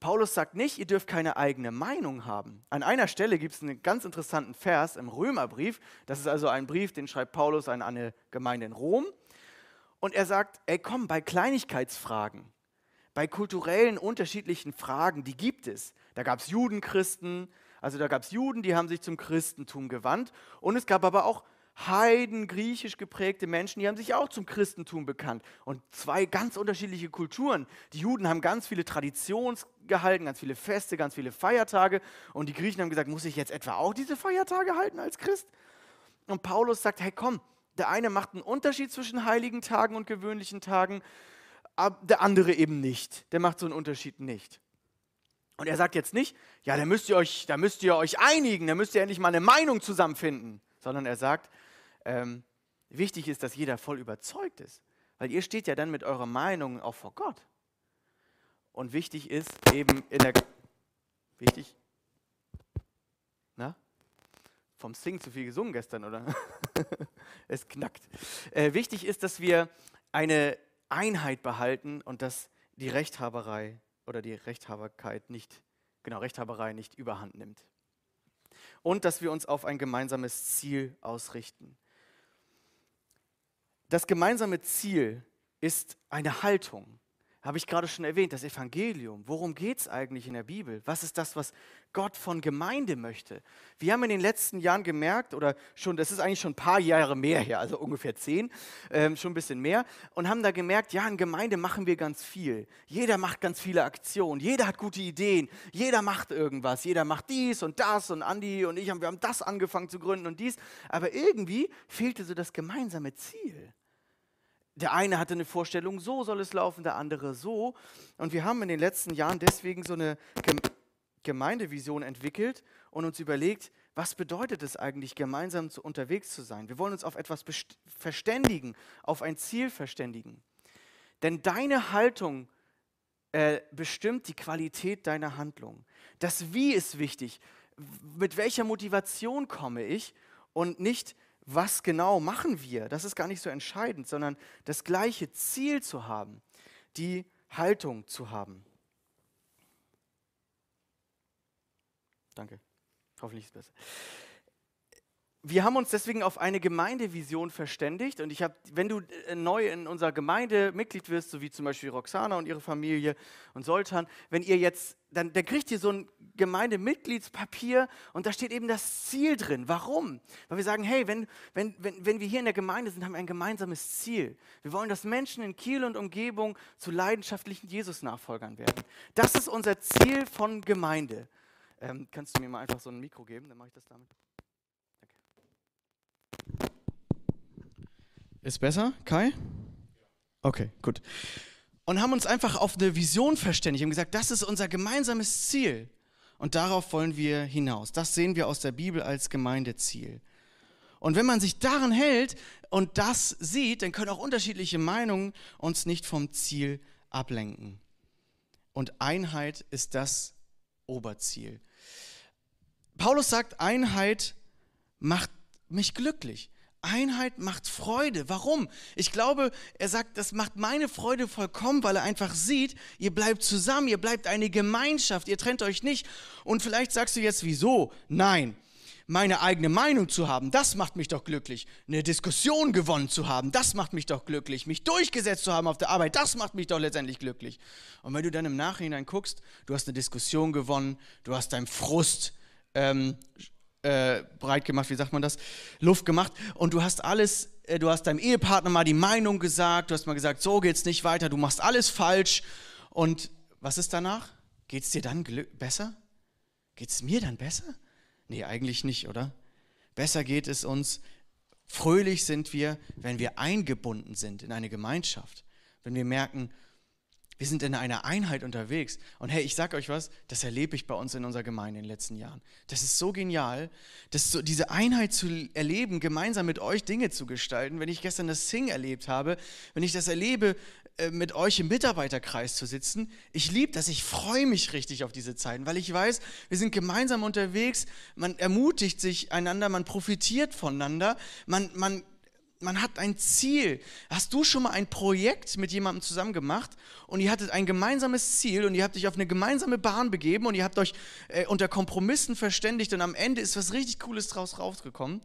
A: Paulus sagt nicht, ihr dürft keine eigene Meinung haben. An einer Stelle gibt es einen ganz interessanten Vers im Römerbrief. Das ist also ein Brief, den schreibt Paulus an eine Gemeinde in Rom. Und er sagt, ey komm, bei Kleinigkeitsfragen, bei kulturellen unterschiedlichen Fragen, die gibt es. Da gab es Judenchristen, also da gab es Juden, die haben sich zum Christentum gewandt. Und es gab aber auch Heiden, griechisch geprägte Menschen, die haben sich auch zum Christentum bekannt. Und zwei ganz unterschiedliche Kulturen. Die Juden haben ganz viele Traditionen gehalten, ganz viele Feste, ganz viele Feiertage. Und die Griechen haben gesagt, muss ich jetzt etwa auch diese Feiertage halten als Christ? Und Paulus sagt, hey komm, der eine macht einen Unterschied zwischen heiligen Tagen und gewöhnlichen Tagen, der andere eben nicht. Der macht so einen Unterschied nicht. Und er sagt jetzt nicht, ja, da müsst ihr euch, da müsst ihr euch einigen, da müsst ihr endlich mal eine Meinung zusammenfinden, sondern er sagt, ähm, wichtig ist, dass jeder voll überzeugt ist. Weil ihr steht ja dann mit eurer Meinung auch vor Gott. Und wichtig ist eben in der. Wichtig? Na? Vom Sing zu viel gesungen gestern, oder? [LAUGHS] es knackt. Äh, wichtig ist, dass wir eine Einheit behalten und dass die Rechthaberei oder die Rechthaberkeit nicht, genau, Rechthaberei nicht überhand nimmt. Und dass wir uns auf ein gemeinsames Ziel ausrichten. Das gemeinsame Ziel ist eine Haltung. Habe ich gerade schon erwähnt, das Evangelium. Worum geht es eigentlich in der Bibel? Was ist das, was Gott von Gemeinde möchte? Wir haben in den letzten Jahren gemerkt, oder schon, das ist eigentlich schon ein paar Jahre mehr her, also ungefähr zehn, ähm, schon ein bisschen mehr, und haben da gemerkt, ja, in Gemeinde machen wir ganz viel. Jeder macht ganz viele Aktionen, jeder hat gute Ideen, jeder macht irgendwas, jeder macht dies und das und Andi und ich haben, wir haben das angefangen zu gründen und dies, aber irgendwie fehlte so das gemeinsame Ziel der eine hatte eine Vorstellung, so soll es laufen, der andere so. Und wir haben in den letzten Jahren deswegen so eine Gemeindevision entwickelt und uns überlegt, was bedeutet es eigentlich, gemeinsam zu, unterwegs zu sein? Wir wollen uns auf etwas verständigen, auf ein Ziel verständigen. Denn deine Haltung äh, bestimmt die Qualität deiner Handlung. Das Wie ist wichtig. Mit welcher Motivation komme ich und nicht, was genau machen wir, das ist gar nicht so entscheidend, sondern das gleiche Ziel zu haben, die Haltung zu haben. Danke. Hoffentlich ist es besser wir haben uns deswegen auf eine Gemeindevision verständigt und ich habe, wenn du äh, neu in unserer Gemeinde Mitglied wirst, so wie zum Beispiel Roxana und ihre Familie und Soltan, wenn ihr jetzt, dann, dann kriegt ihr so ein Gemeindemitgliedspapier und da steht eben das Ziel drin. Warum? Weil wir sagen, hey, wenn, wenn, wenn, wenn wir hier in der Gemeinde sind, haben wir ein gemeinsames Ziel. Wir wollen, dass Menschen in Kiel und Umgebung zu leidenschaftlichen Jesus-Nachfolgern werden. Das ist unser Ziel von Gemeinde. Ähm, kannst du mir mal einfach so ein Mikro geben, dann mache ich das damit. Ist besser, Kai? Okay, gut. Und haben uns einfach auf eine Vision verständigt und gesagt, das ist unser gemeinsames Ziel. Und darauf wollen wir hinaus. Das sehen wir aus der Bibel als Gemeindeziel. Und wenn man sich daran hält und das sieht, dann können auch unterschiedliche Meinungen uns nicht vom Ziel ablenken. Und Einheit ist das Oberziel. Paulus sagt, Einheit macht mich glücklich. Einheit macht Freude. Warum? Ich glaube, er sagt, das macht meine Freude vollkommen, weil er einfach sieht, ihr bleibt zusammen, ihr bleibt eine Gemeinschaft, ihr trennt euch nicht. Und vielleicht sagst du jetzt, wieso? Nein. Meine eigene Meinung zu haben, das macht mich doch glücklich. Eine Diskussion gewonnen zu haben, das macht mich doch glücklich. Mich durchgesetzt zu haben auf der Arbeit, das macht mich doch letztendlich glücklich. Und wenn du dann im Nachhinein guckst, du hast eine Diskussion gewonnen, du hast deinen Frust ähm, äh, breit gemacht, wie sagt man das, Luft gemacht und du hast alles, äh, du hast deinem Ehepartner mal die Meinung gesagt, du hast mal gesagt, so geht's nicht weiter, du machst alles falsch und was ist danach? Geht es dir dann besser? Geht es mir dann besser? Nee, eigentlich nicht, oder? Besser geht es uns, fröhlich sind wir, wenn wir eingebunden sind in eine Gemeinschaft, wenn wir merken, wir sind in einer Einheit unterwegs. Und hey, ich sage euch was, das erlebe ich bei uns in unserer Gemeinde in den letzten Jahren. Das ist so genial, das so, diese Einheit zu erleben, gemeinsam mit euch Dinge zu gestalten. Wenn ich gestern das Sing erlebt habe, wenn ich das erlebe, äh, mit euch im Mitarbeiterkreis zu sitzen, ich liebe das, ich freue mich richtig auf diese Zeiten, weil ich weiß, wir sind gemeinsam unterwegs, man ermutigt sich einander, man profitiert voneinander, man, man man hat ein Ziel. Hast du schon mal ein Projekt mit jemandem zusammen gemacht und ihr hattet ein gemeinsames Ziel und ihr habt euch auf eine gemeinsame Bahn begeben und ihr habt euch äh, unter Kompromissen verständigt und am Ende ist was richtig Cooles draus rausgekommen?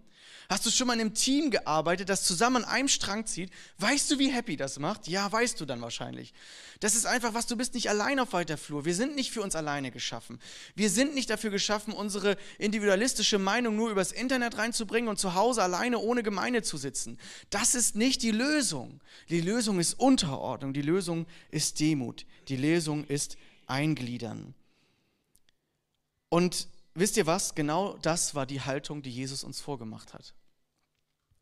A: Hast du schon mal in einem Team gearbeitet, das zusammen an einem Strang zieht? Weißt du, wie happy das macht? Ja, weißt du dann wahrscheinlich. Das ist einfach was, du bist nicht allein auf weiter Flur. Wir sind nicht für uns alleine geschaffen. Wir sind nicht dafür geschaffen, unsere individualistische Meinung nur übers Internet reinzubringen und zu Hause alleine ohne Gemeinde zu sitzen. Das ist nicht die Lösung. Die Lösung ist Unterordnung, die Lösung ist Demut, die Lösung ist Eingliedern. Und wisst ihr was? Genau das war die Haltung, die Jesus uns vorgemacht hat.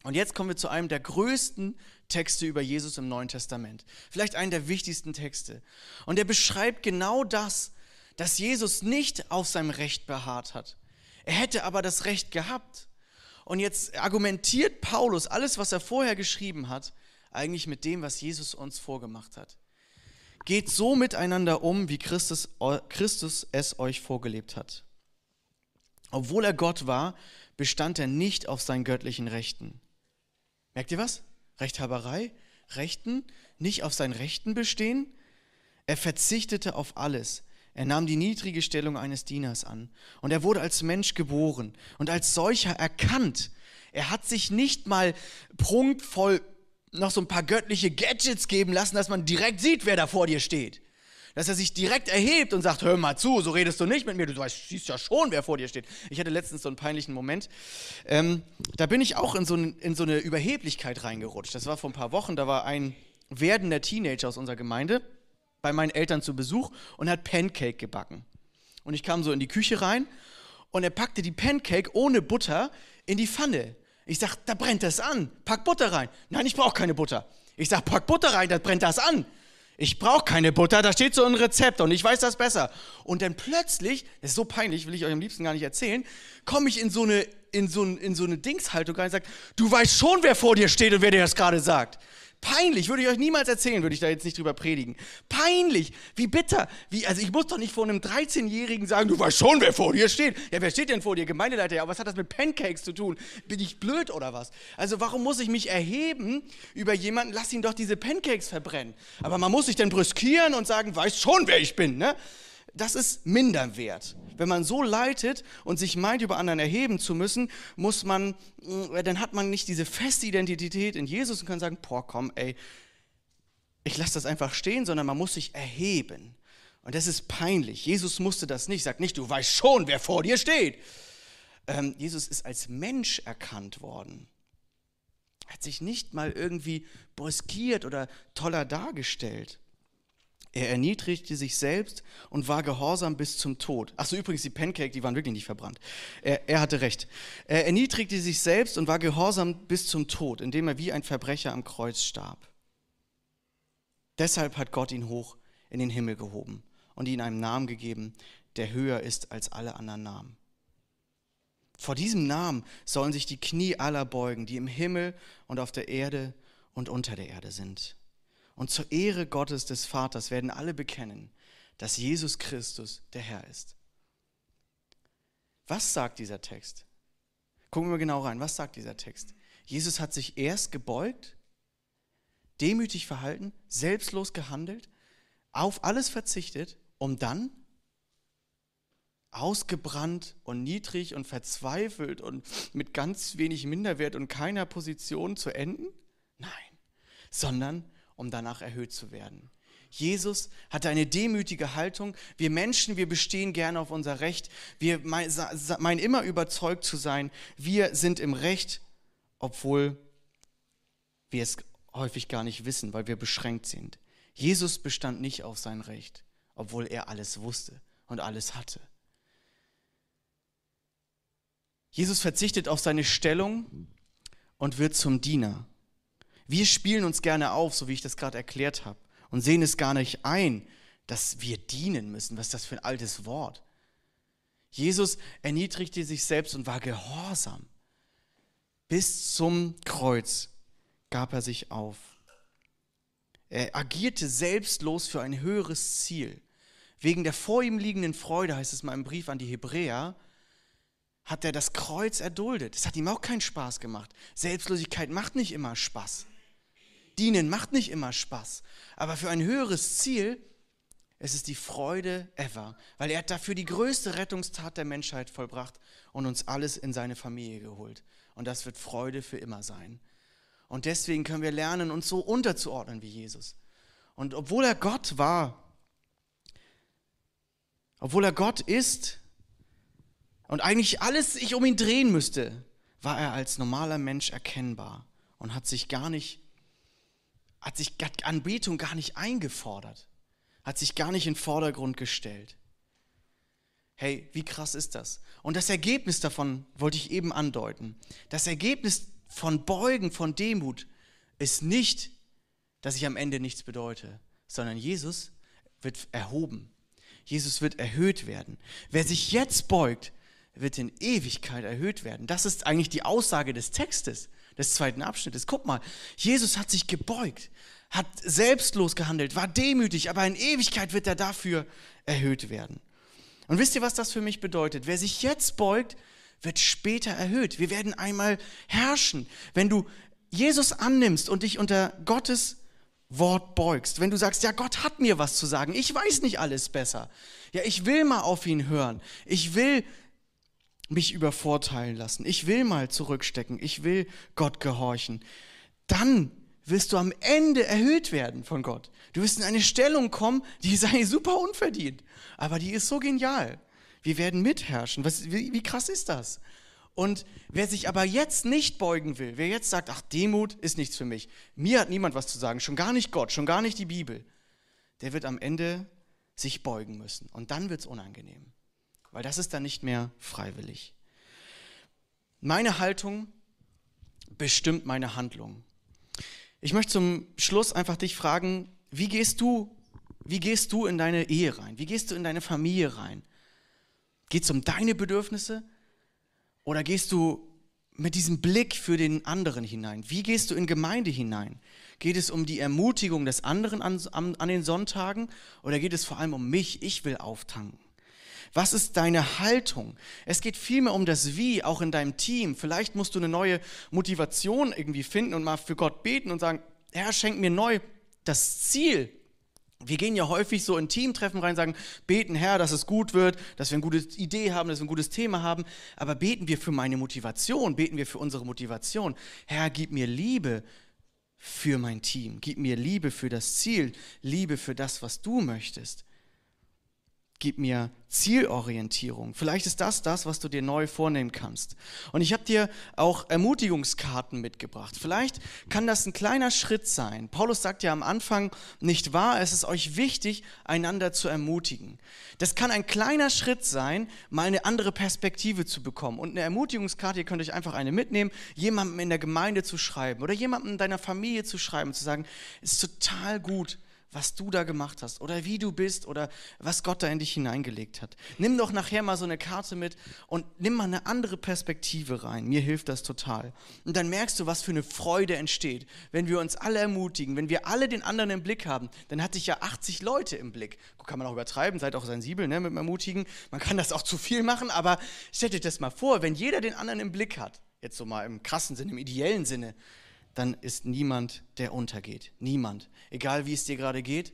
A: Und jetzt kommen wir zu einem der größten Texte über Jesus im Neuen Testament. Vielleicht einen der wichtigsten Texte. Und er beschreibt genau das, dass Jesus nicht auf seinem Recht beharrt hat. Er hätte aber das Recht gehabt. Und jetzt argumentiert Paulus alles, was er vorher geschrieben hat, eigentlich mit dem, was Jesus uns vorgemacht hat. Geht so miteinander um, wie Christus, Christus es euch vorgelebt hat. Obwohl er Gott war, bestand er nicht auf seinen göttlichen Rechten. Merkt ihr was? Rechthaberei, Rechten, nicht auf seinen Rechten bestehen. Er verzichtete auf alles. Er nahm die niedrige Stellung eines Dieners an. Und er wurde als Mensch geboren und als solcher erkannt. Er hat sich nicht mal prunkvoll noch so ein paar göttliche Gadgets geben lassen, dass man direkt sieht, wer da vor dir steht dass er sich direkt erhebt und sagt, hör mal zu, so redest du nicht mit mir, du weißt, siehst ja schon, wer vor dir steht. Ich hatte letztens so einen peinlichen Moment, ähm, da bin ich auch in so, in so eine Überheblichkeit reingerutscht. Das war vor ein paar Wochen, da war ein werdender Teenager aus unserer Gemeinde bei meinen Eltern zu Besuch und hat Pancake gebacken. Und ich kam so in die Küche rein und er packte die Pancake ohne Butter in die Pfanne. Ich sag, da brennt das an. Pack Butter rein. Nein, ich brauche keine Butter. Ich sag, pack Butter rein, da brennt das an. Ich brauche keine Butter, da steht so ein Rezept und ich weiß das besser. Und dann plötzlich, das ist so peinlich, will ich euch am liebsten gar nicht erzählen, komme ich in so eine in so, in so eine Dingshaltung rein und sage, du weißt schon, wer vor dir steht und wer dir das gerade sagt. Peinlich, würde ich euch niemals erzählen, würde ich da jetzt nicht drüber predigen. Peinlich, wie bitter. Wie, also ich muss doch nicht vor einem 13-Jährigen sagen, du weißt schon, wer vor dir steht. Ja, wer steht denn vor dir? Gemeindeleiter, ja, was hat das mit Pancakes zu tun? Bin ich blöd oder was? Also warum muss ich mich erheben über jemanden, lass ihn doch diese Pancakes verbrennen. Aber man muss sich dann brüskieren und sagen, weiß schon, wer ich bin, ne? Das ist Minderwert. Wenn man so leitet und sich meint, über anderen erheben zu müssen, muss man, äh, dann hat man nicht diese feste Identität in Jesus und kann sagen, boah, komm, ey, ich lasse das einfach stehen, sondern man muss sich erheben. Und das ist peinlich. Jesus musste das nicht. Sagt nicht, du weißt schon, wer vor dir steht. Ähm, Jesus ist als Mensch erkannt worden. Er hat sich nicht mal irgendwie brüskiert oder toller dargestellt. Er erniedrigte sich selbst und war gehorsam bis zum Tod. Achso, übrigens, die Pancake, die waren wirklich nicht verbrannt. Er, er, hatte recht. Er erniedrigte sich selbst und war gehorsam bis zum Tod, indem er wie ein Verbrecher am Kreuz starb. Deshalb hat Gott ihn hoch in den Himmel gehoben und ihm einen Namen gegeben, der höher ist als alle anderen Namen. Vor diesem Namen sollen sich die Knie aller beugen, die im Himmel und auf der Erde und unter der Erde sind und zur Ehre Gottes des Vaters werden alle bekennen, dass Jesus Christus der Herr ist. Was sagt dieser Text? Gucken wir genau rein. Was sagt dieser Text? Jesus hat sich erst gebeugt, demütig verhalten, selbstlos gehandelt, auf alles verzichtet, um dann ausgebrannt und niedrig und verzweifelt und mit ganz wenig Minderwert und keiner Position zu enden? Nein, sondern um danach erhöht zu werden. Jesus hatte eine demütige Haltung. Wir Menschen, wir bestehen gerne auf unser Recht. Wir meinen immer überzeugt zu sein, wir sind im Recht, obwohl wir es häufig gar nicht wissen, weil wir beschränkt sind. Jesus bestand nicht auf sein Recht, obwohl er alles wusste und alles hatte. Jesus verzichtet auf seine Stellung und wird zum Diener. Wir spielen uns gerne auf, so wie ich das gerade erklärt habe, und sehen es gar nicht ein, dass wir dienen müssen. Was ist das für ein altes Wort? Jesus erniedrigte sich selbst und war gehorsam. Bis zum Kreuz gab er sich auf. Er agierte selbstlos für ein höheres Ziel. Wegen der vor ihm liegenden Freude, heißt es mal im Brief an die Hebräer,
B: hat er das Kreuz erduldet. Es hat ihm auch keinen Spaß gemacht. Selbstlosigkeit macht nicht immer Spaß. Dienen macht nicht immer Spaß. Aber für ein höheres Ziel, es ist die Freude ever, weil er hat dafür die größte Rettungstat der Menschheit vollbracht und uns alles in seine Familie geholt. Und das wird Freude für immer sein. Und deswegen können wir lernen, uns so unterzuordnen wie Jesus. Und obwohl er Gott war, obwohl er Gott ist und eigentlich alles sich um ihn drehen müsste, war er als normaler Mensch erkennbar und hat sich gar nicht, hat sich Anbetung gar nicht eingefordert, hat sich gar nicht in den Vordergrund gestellt. Hey, wie krass ist das? Und das Ergebnis davon wollte ich eben andeuten. Das Ergebnis von Beugen, von Demut ist nicht, dass ich am Ende nichts bedeute, sondern Jesus wird erhoben. Jesus wird erhöht werden. Wer sich jetzt beugt, wird in Ewigkeit erhöht werden. Das ist eigentlich die Aussage des Textes, des zweiten Abschnittes. Guck mal, Jesus hat sich gebeugt, hat selbstlos gehandelt, war demütig, aber in Ewigkeit wird er dafür erhöht werden. Und wisst ihr, was das für mich bedeutet? Wer sich jetzt beugt, wird später erhöht. Wir werden einmal herrschen. Wenn du Jesus annimmst und dich unter Gottes Wort beugst, wenn du sagst, ja, Gott hat mir was zu sagen, ich weiß nicht alles besser. Ja, ich will mal auf ihn hören. Ich will mich übervorteilen lassen. Ich will mal zurückstecken. Ich will Gott gehorchen. Dann wirst du am Ende erhöht werden von Gott. Du wirst in eine Stellung kommen, die sei super unverdient, aber die ist so genial. Wir werden mitherrschen. Was, wie, wie krass ist das? Und wer sich aber jetzt nicht beugen will, wer jetzt sagt, ach, Demut ist nichts für mich, mir hat niemand was zu sagen, schon gar nicht Gott, schon gar nicht die Bibel, der wird am Ende sich beugen müssen. Und dann wird es unangenehm, weil das ist dann nicht mehr freiwillig. Meine Haltung bestimmt meine Handlung. Ich möchte zum Schluss einfach dich fragen, wie gehst du, wie gehst du in deine Ehe rein? Wie gehst du in deine Familie rein? Geht es um deine Bedürfnisse oder gehst du mit diesem Blick für den anderen hinein? Wie gehst du in Gemeinde hinein? Geht es um die Ermutigung des anderen an, an, an den Sonntagen oder geht es vor allem um mich? Ich will auftanken. Was ist deine Haltung? Es geht vielmehr um das Wie, auch in deinem Team. Vielleicht musst du eine neue Motivation irgendwie finden und mal für Gott beten und sagen, Herr, schenk mir neu das Ziel, wir gehen ja häufig so in Teamtreffen rein, sagen, beten Herr, dass es gut wird, dass wir eine gute Idee haben, dass wir ein gutes Thema haben. Aber beten wir für meine Motivation, beten wir für unsere Motivation. Herr, gib mir Liebe für mein Team, gib mir Liebe für das Ziel, Liebe für das, was du möchtest. Gib mir Zielorientierung. Vielleicht ist das das, was du dir neu vornehmen kannst. Und ich habe dir auch Ermutigungskarten mitgebracht. Vielleicht kann das ein kleiner Schritt sein. Paulus sagt ja am Anfang, nicht wahr, es ist euch wichtig, einander zu ermutigen. Das kann ein kleiner Schritt sein, mal eine andere Perspektive zu bekommen. Und eine Ermutigungskarte, ihr könnt euch einfach eine mitnehmen, jemandem in der Gemeinde zu schreiben oder jemandem in deiner Familie zu schreiben, zu sagen, ist total gut, was du da gemacht hast oder wie du bist oder was Gott da in dich hineingelegt hat. Nimm doch nachher mal so eine Karte mit und nimm mal eine andere Perspektive rein. Mir hilft das total. Und dann merkst du, was für eine Freude entsteht, wenn wir uns alle ermutigen, wenn wir alle den anderen im Blick haben. Dann hatte ich ja 80 Leute im Blick. Kann man auch übertreiben, seid auch sensibel ne, mit dem Ermutigen. Man kann das auch zu viel machen, aber stellt euch das mal vor, wenn jeder den anderen im Blick hat, jetzt so mal im krassen Sinne, im ideellen Sinne, dann ist niemand, der untergeht. Niemand. Egal wie es dir gerade geht,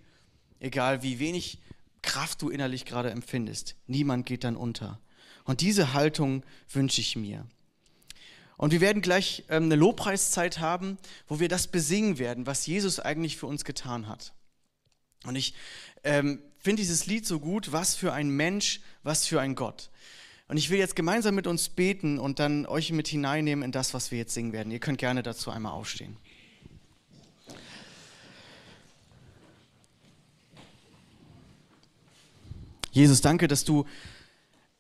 B: egal wie wenig Kraft du innerlich gerade empfindest, niemand geht dann unter. Und diese Haltung wünsche ich mir. Und wir werden gleich ähm, eine Lobpreiszeit haben, wo wir das besingen werden, was Jesus eigentlich für uns getan hat. Und ich ähm, finde dieses Lied so gut, was für ein Mensch, was für ein Gott. Und ich will jetzt gemeinsam mit uns beten und dann euch mit hineinnehmen in das, was wir jetzt singen werden. Ihr könnt gerne dazu einmal aufstehen. Jesus, danke, dass du,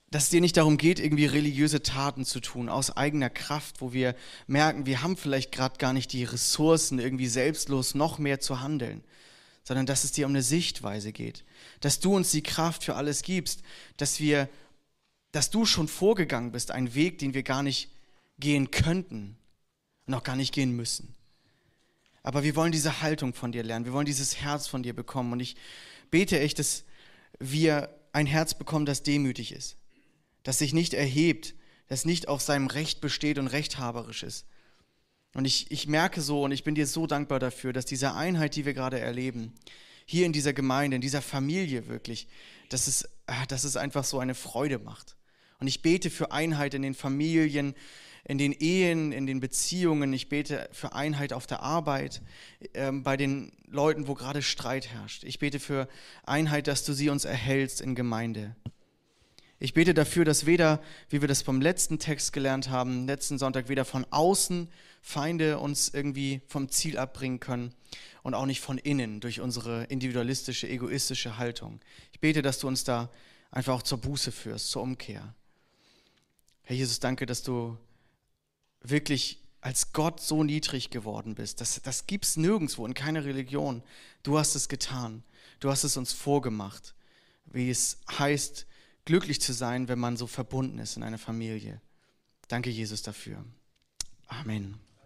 B: dass es dir nicht darum geht, irgendwie religiöse Taten zu tun aus eigener Kraft, wo wir merken, wir haben vielleicht gerade gar nicht die Ressourcen, irgendwie selbstlos noch mehr zu handeln, sondern dass es dir um eine Sichtweise geht, dass du uns die Kraft für alles gibst, dass wir dass du schon vorgegangen bist, einen Weg, den wir gar nicht gehen könnten und auch gar nicht gehen müssen. Aber wir wollen diese Haltung von dir lernen, wir wollen dieses Herz von dir bekommen. Und ich bete echt, dass wir ein Herz bekommen, das demütig ist, das sich nicht erhebt, das nicht auf seinem Recht besteht und rechthaberisch ist. Und ich, ich merke so und ich bin dir so dankbar dafür, dass diese Einheit, die wir gerade erleben, hier in dieser Gemeinde, in dieser Familie wirklich, dass es, ah, dass es einfach so eine Freude macht. Und ich bete für Einheit in den Familien, in den Ehen, in den Beziehungen. Ich bete für Einheit auf der Arbeit, äh, bei den Leuten, wo gerade Streit herrscht. Ich bete für Einheit, dass du sie uns erhältst in Gemeinde. Ich bete dafür, dass weder, wie wir das vom letzten Text gelernt haben, letzten Sonntag, weder von außen Feinde uns irgendwie vom Ziel abbringen können und auch nicht von innen durch unsere individualistische, egoistische Haltung. Ich bete, dass du uns da einfach auch zur Buße führst, zur Umkehr. Herr Jesus, danke, dass du wirklich als Gott so niedrig geworden bist. Das, das gibt es nirgendwo, in keiner Religion. Du hast es getan. Du hast es uns vorgemacht, wie es heißt, glücklich zu sein, wenn man so verbunden ist in einer Familie. Danke, Jesus, dafür. Amen.